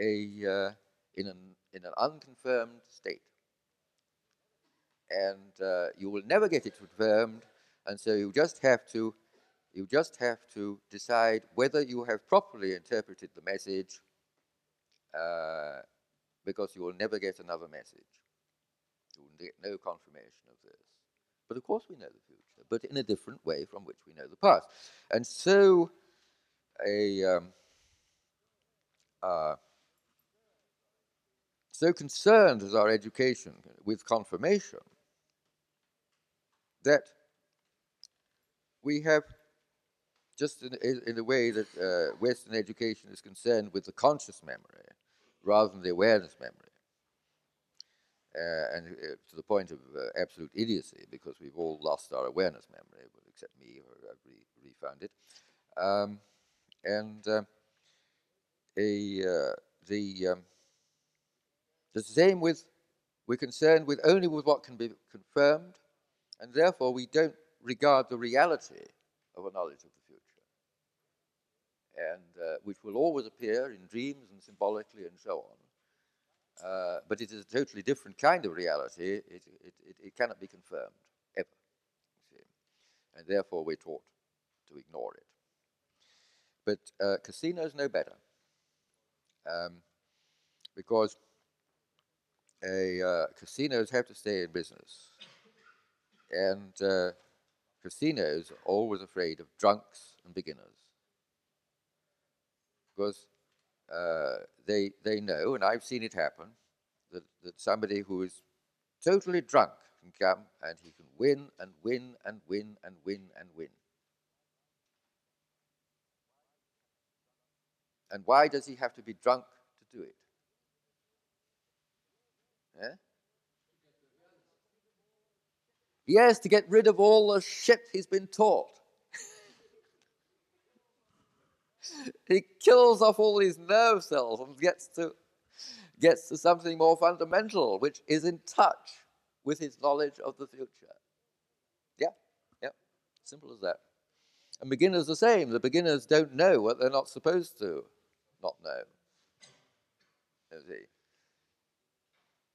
a uh, in an in an unconfirmed state. And uh, you will never get it confirmed, and so you just have to you just have to decide whether you have properly interpreted the message, uh, because you will never get another message. You will get no confirmation of this. But of course, we know the future, but in a different way from which we know the past. And so, a um, uh, so concerned is our education with confirmation that we have just in, in, the way that uh, Western education is concerned with the conscious memory rather than the awareness memory uh, and uh, to the point of uh, absolute idiocy because we've all lost our awareness memory, except me, who I've re- refound it. Um, and uh, a, uh, the um, the same with we're concerned with only with what can be confirmed, and therefore we don't regard the reality of a knowledge of the future, and uh, which will always appear in dreams and symbolically and so on. Uh, but it is a totally different kind of reality. It, it, it, it cannot be confirmed, ever. And therefore, we're taught to ignore it. But uh, casinos know better. Um, because a, uh, casinos have to stay in business. And uh, casinos are always afraid of drunks and beginners. Because uh, they, they know, and I've seen it happen, that, that somebody who is totally drunk can come and he can win and win and win and win and win. And why does he have to be drunk to do it? Yeah? Yes, to get rid of all the shit he's been taught. He kills off all these nerve cells and gets to gets to something more fundamental, which is in touch with his knowledge of the future. Yeah, yeah, simple as that. And beginners the same. The beginners don't know what they're not supposed to not know. You see.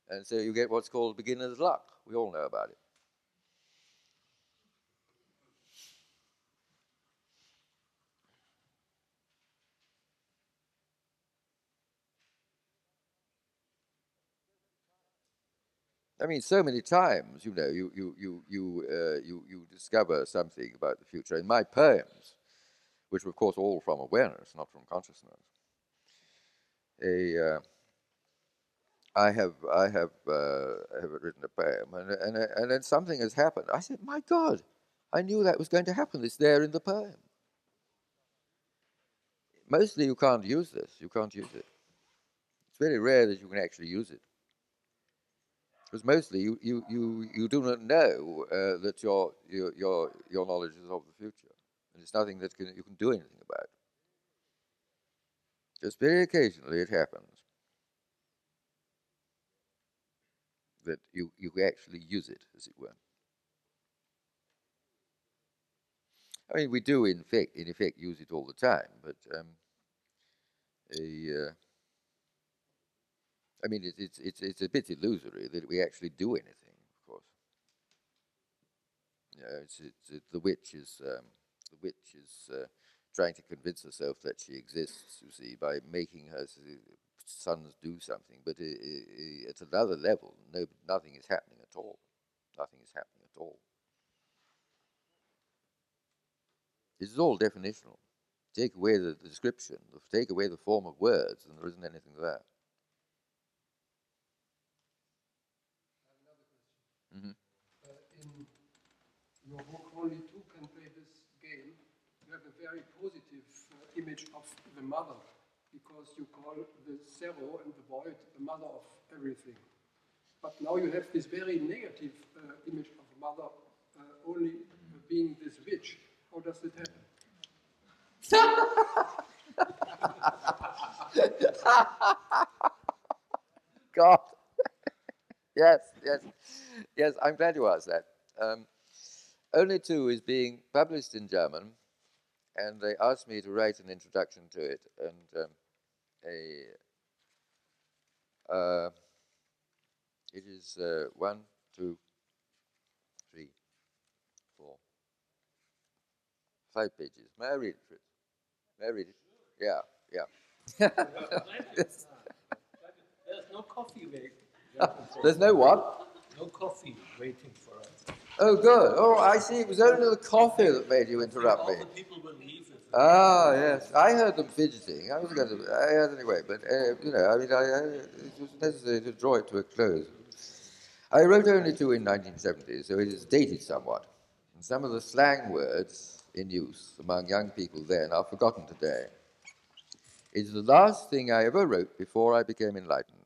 And so you get what's called beginner's luck. We all know about it. I mean, so many times, you know, you you you you uh, you you discover something about the future. In my poems, which were, of course all from awareness, not from consciousness, a uh, I have I have uh, have written a poem, and and and then something has happened. I said, "My God, I knew that was going to happen. It's there in the poem." Mostly, you can't use this. You can't use it. It's very rare that you can actually use it because mostly you, you, you, you do not know uh, that your, your, your, your knowledge is of the future. And it's nothing that can, you can do anything about. Just very occasionally it happens that you, you actually use it, as it were. I mean, we do in fact, in effect, use it all the time, but um, a, uh, I mean, it's, it's, it's, it's a bit illusory that we actually do anything, of course. You know, it's, it's, it, the witch is, um, the witch is uh, trying to convince herself that she exists, you see, by making her sons do something. But it, it, at another level, no, nothing is happening at all. Nothing is happening at all. This is all definitional. Take away the, the description, take away the form of words, and there isn't anything there. Mm-hmm. Uh, in book, only two can play this game. You have a very positive uh, image of the mother because you call the zero and the void the mother of everything. But now you have this very negative uh, image of the mother uh, only being this witch. How does it happen? God. yes, yes. Yes, I'm glad you asked that. Um, Only Two is being published in German, and they asked me to write an introduction to it and um, a. Uh, it is uh, one, two, three, four, five pages. May I read it, Fritz? May I read it? Yeah, yeah. There's no coffee waiting. There's no what? No coffee waiting. Oh, good. Oh, I see. It was only the coffee that made you interrupt me. the people will leave Ah, yes. I heard them fidgeting. I was going to. I, anyway, but uh, you know, I mean, I, I, it was necessary to draw it to a close. I wrote only two in 1970, so it is dated somewhat. And some of the slang words in use among young people then are forgotten today. It's the last thing I ever wrote before I became enlightened.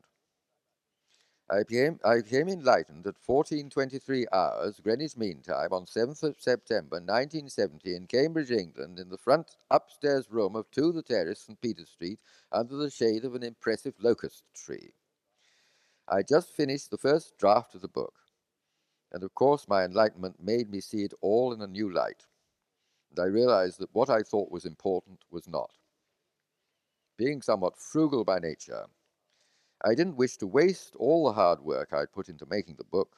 I became, I became enlightened at 1423 hours, Greenwich Mean Time, on 7th of September 1970 in Cambridge, England, in the front upstairs room of 2 the Terrace, St. Peter Street, under the shade of an impressive locust tree. I just finished the first draft of the book, and of course my enlightenment made me see it all in a new light, and I realized that what I thought was important was not. Being somewhat frugal by nature, I didn't wish to waste all the hard work I'd put into making the book,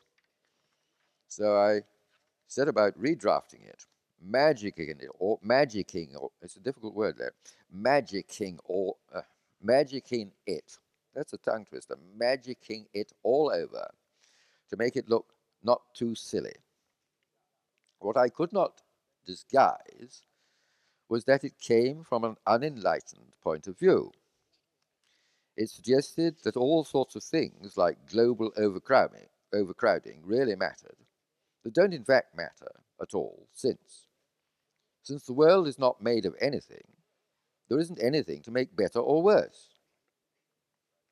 so I set about redrafting it, magicking it, or magicking, or it's a difficult word there, magicking, or uh, magicking it. That's a tongue twister. Magicking it all over to make it look not too silly. What I could not disguise was that it came from an unenlightened point of view. It suggested that all sorts of things like global overcrowding, overcrowding really mattered, that don't in fact matter at all, since, since the world is not made of anything, there isn't anything to make better or worse.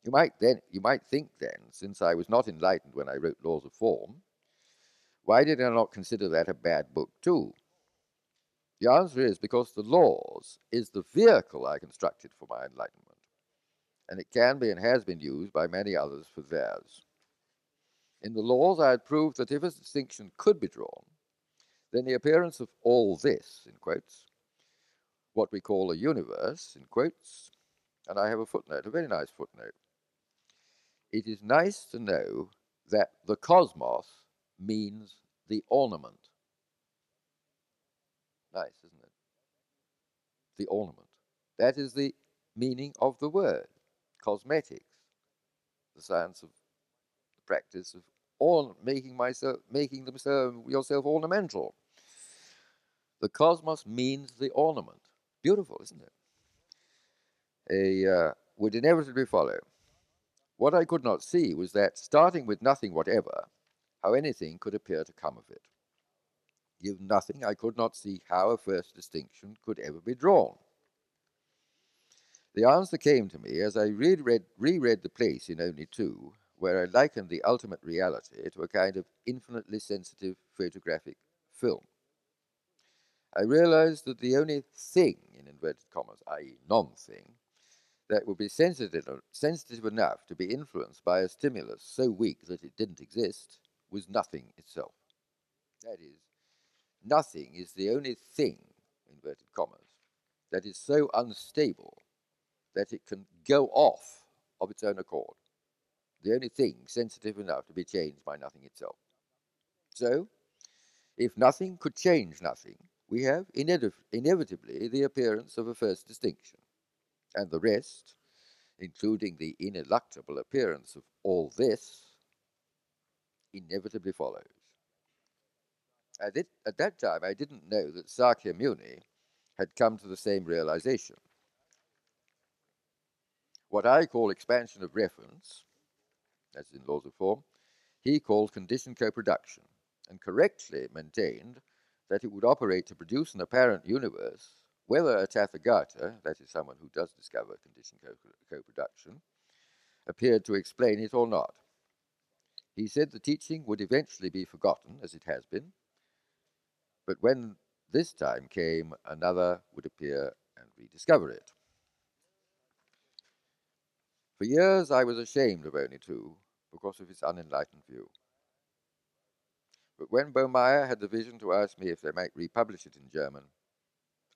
You might then you might think then, since I was not enlightened when I wrote Laws of Form, why did I not consider that a bad book too? The answer is because the laws is the vehicle I constructed for my enlightenment and it can be and has been used by many others for theirs. In the laws, I had proved that if a distinction could be drawn, then the appearance of all this, in quotes, what we call a universe, in quotes, and I have a footnote, a very nice footnote. It is nice to know that the cosmos means the ornament. Nice, isn't it? The ornament. That is the meaning of the word, cosmetics, the science of the practice of orn- making myself, making themselves yourself ornamental. The cosmos means the ornament. Beautiful, isn't it? A uh, would inevitably follow. What I could not see was that, starting with nothing whatever, how anything could appear to come of it. Given nothing, I could not see how a first distinction could ever be drawn. The answer came to me as I reread, reread the place in Only Two, where I likened the ultimate reality to a kind of infinitely sensitive photographic film. I realized that the only thing, in inverted commas, i.e., non thing, that would be sensitive, sensitive enough to be influenced by a stimulus so weak that it didn't exist was nothing itself. That is, nothing is the only thing, inverted commas, that is so unstable that it can go off of its own accord. The only thing sensitive enough to be changed by nothing itself. So, if nothing could change nothing, we have inevitably the appearance of a first distinction, and the rest, including the ineluctable appearance of all this, inevitably follows. At, that time, I didn't know that Sakya Muni had come to the same realization. What I call expansion of reference, as in laws of form, he called conditioned co-production, and correctly maintained that it would operate to produce an apparent universe, whether a Tathagata, that is someone who does discover conditioned co-production, appeared to explain it or not. He said the teaching would eventually be forgotten, as it has been, but when this time came, another would appear and rediscover it. For years I was ashamed of Only Two because of his unenlightened view. But when Bohmeier had the vision to ask me if they might republish it in German,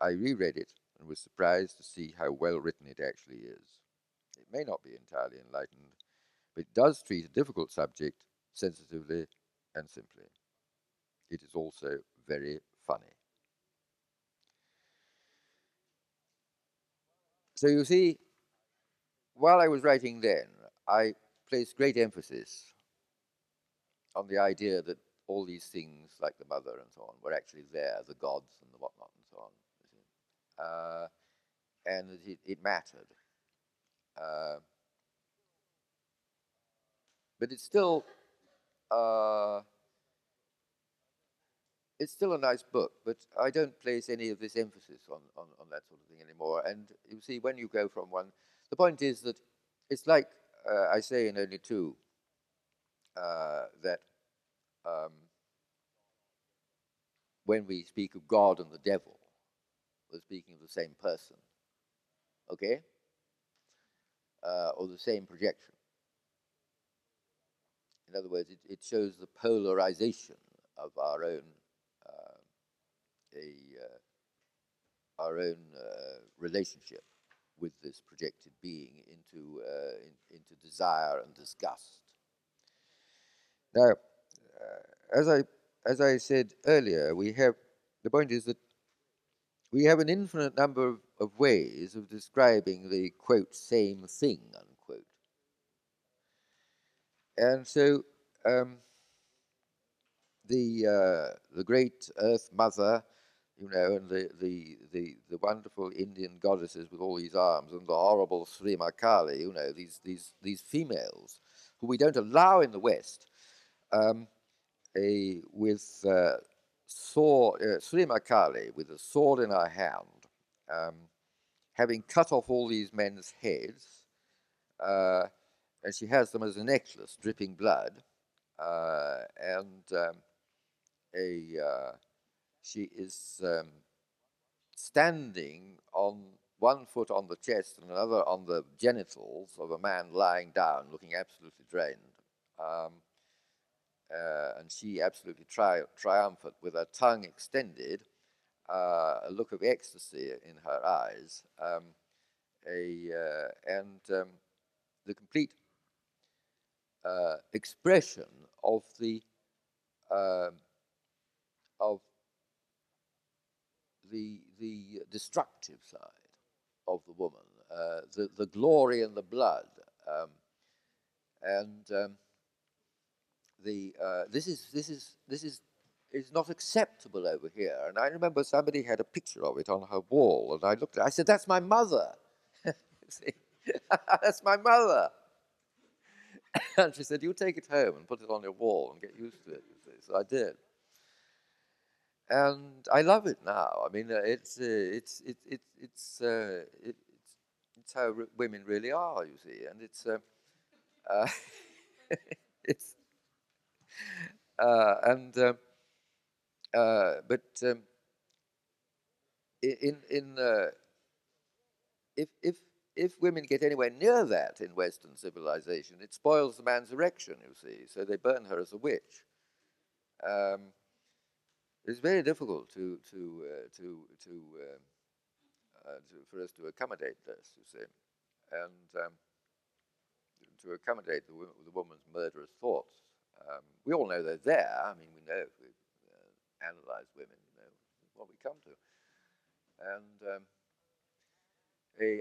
I reread it and was surprised to see how well written it actually is. It may not be entirely enlightened, but it does treat a difficult subject sensitively and simply. It is also very funny. So you see, while I was writing then, I placed great emphasis on the idea that all these things, like the mother and so on, were actually there, the gods and the whatnot and so on. Uh, and that it, it mattered. Uh, but it's still uh, it's still a nice book, but I don't place any of this emphasis on, on, on that sort of thing anymore. And you see, when you go from one, the point is that it's like uh, I say in only two uh, that um, when we speak of God and the devil, we're speaking of the same person, okay? Uh, or the same projection. In other words, it, it shows the polarization of our own uh, a uh, our own uh, relationship with this projected being into uh, in, into desire and disgust. Now, uh, as I as I said earlier, we have the point is that we have an infinite number of, of ways of describing the quote same thing unquote. And so um, the uh, the great Earth Mother, you know, and the, the, the, the wonderful Indian goddesses with all these arms, and the horrible Sri Makali, you know, these, these, these females who we don't allow in the West, um, a, with uh, sword, uh, Sri Makali with a sword in her hand, um, having cut off all these men's heads, uh, and she has them as a necklace, dripping blood, uh, and um, a uh, she is um, standing on one foot on the chest and another on the genitals of a man lying down, looking absolutely drained. Um, uh, and she absolutely tri- triumphant with her tongue extended, uh, a look of ecstasy in her eyes, um, a, uh, and um, the complete uh, expression of the um of the the destructive side of the woman, uh, the the glory and the blood, um, and um, the uh, this is this is this is is not acceptable over here. And I remember somebody had a picture of it on her wall, and I looked. at it, I said, "That's my mother." That's my mother. and she said, "You take it home and put it on your wall and get used to it." So I did, and I love it now. I mean, uh, it's uh, it's it, it, it's uh, it, it's it's how re- women really are. You see, and it's uh, uh, it's uh, and um, but um, in in if if if women get anywhere near that in Western civilization, it spoils the man's erection. You see, so they burn her as a witch. Um, it's very difficult to to uh, to to, um, uh, to for us to accommodate this. You see, and um, to accommodate the, the woman's murderous thoughts. Um, we all know they're there. I mean, we know if we uh, analyze women, you know what we come to. And um,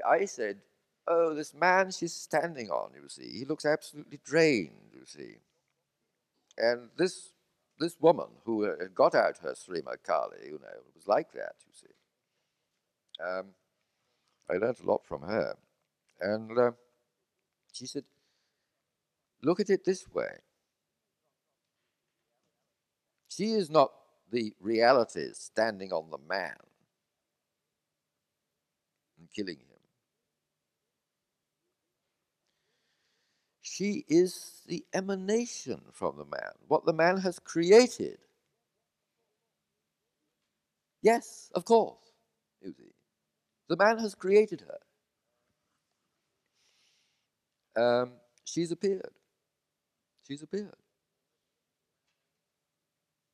I said, "Oh, this man she's standing on, you see, he looks absolutely drained, you see." And this this woman who uh, had got out her Srima Kali, you know, it was like that, you see. Um, I learnt a lot from her, and uh, she said, "Look at it this way." She is not the reality standing on the man and killing him. She is the emanation from the man, what the man has created. Yes, of course. The man has created her. Um, she's appeared. She's appeared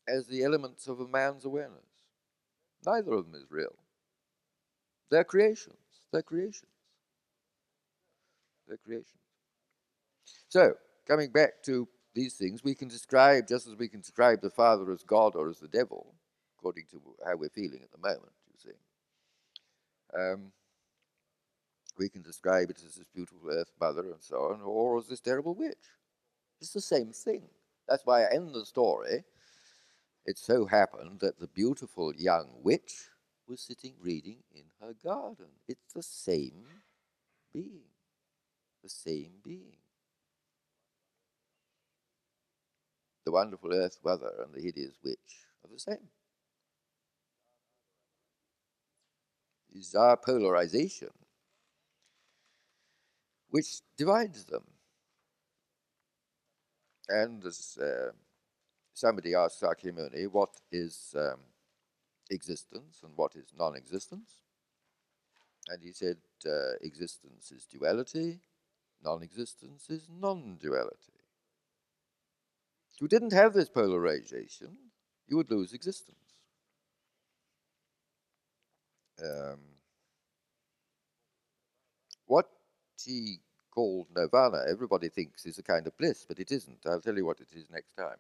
as the elements of a man's awareness. Neither of them is real. They're creations. They're creations. They're creations. So, coming back to these things, we can describe, just as we can describe the Father as God or as the devil, according to how we're feeling at the moment, you see. Um, we can describe it as this beautiful earth mother and so on, or as this terrible witch. It's the same thing. That's why I end the story it so happened that the beautiful young witch was sitting reading in her garden. It's the same being. The same being. The wonderful earth mother and the hideous witch are the same. It's our polarization which divides them. And as uh, somebody asked Sakyamuni, what is um, existence and what is non existence? And he said, uh, existence is duality, non existence is non duality. You didn't have this polarization, you would lose existence. Um, what he called nirvana, everybody thinks is a kind of bliss, but it isn't. I'll tell you what it is next time.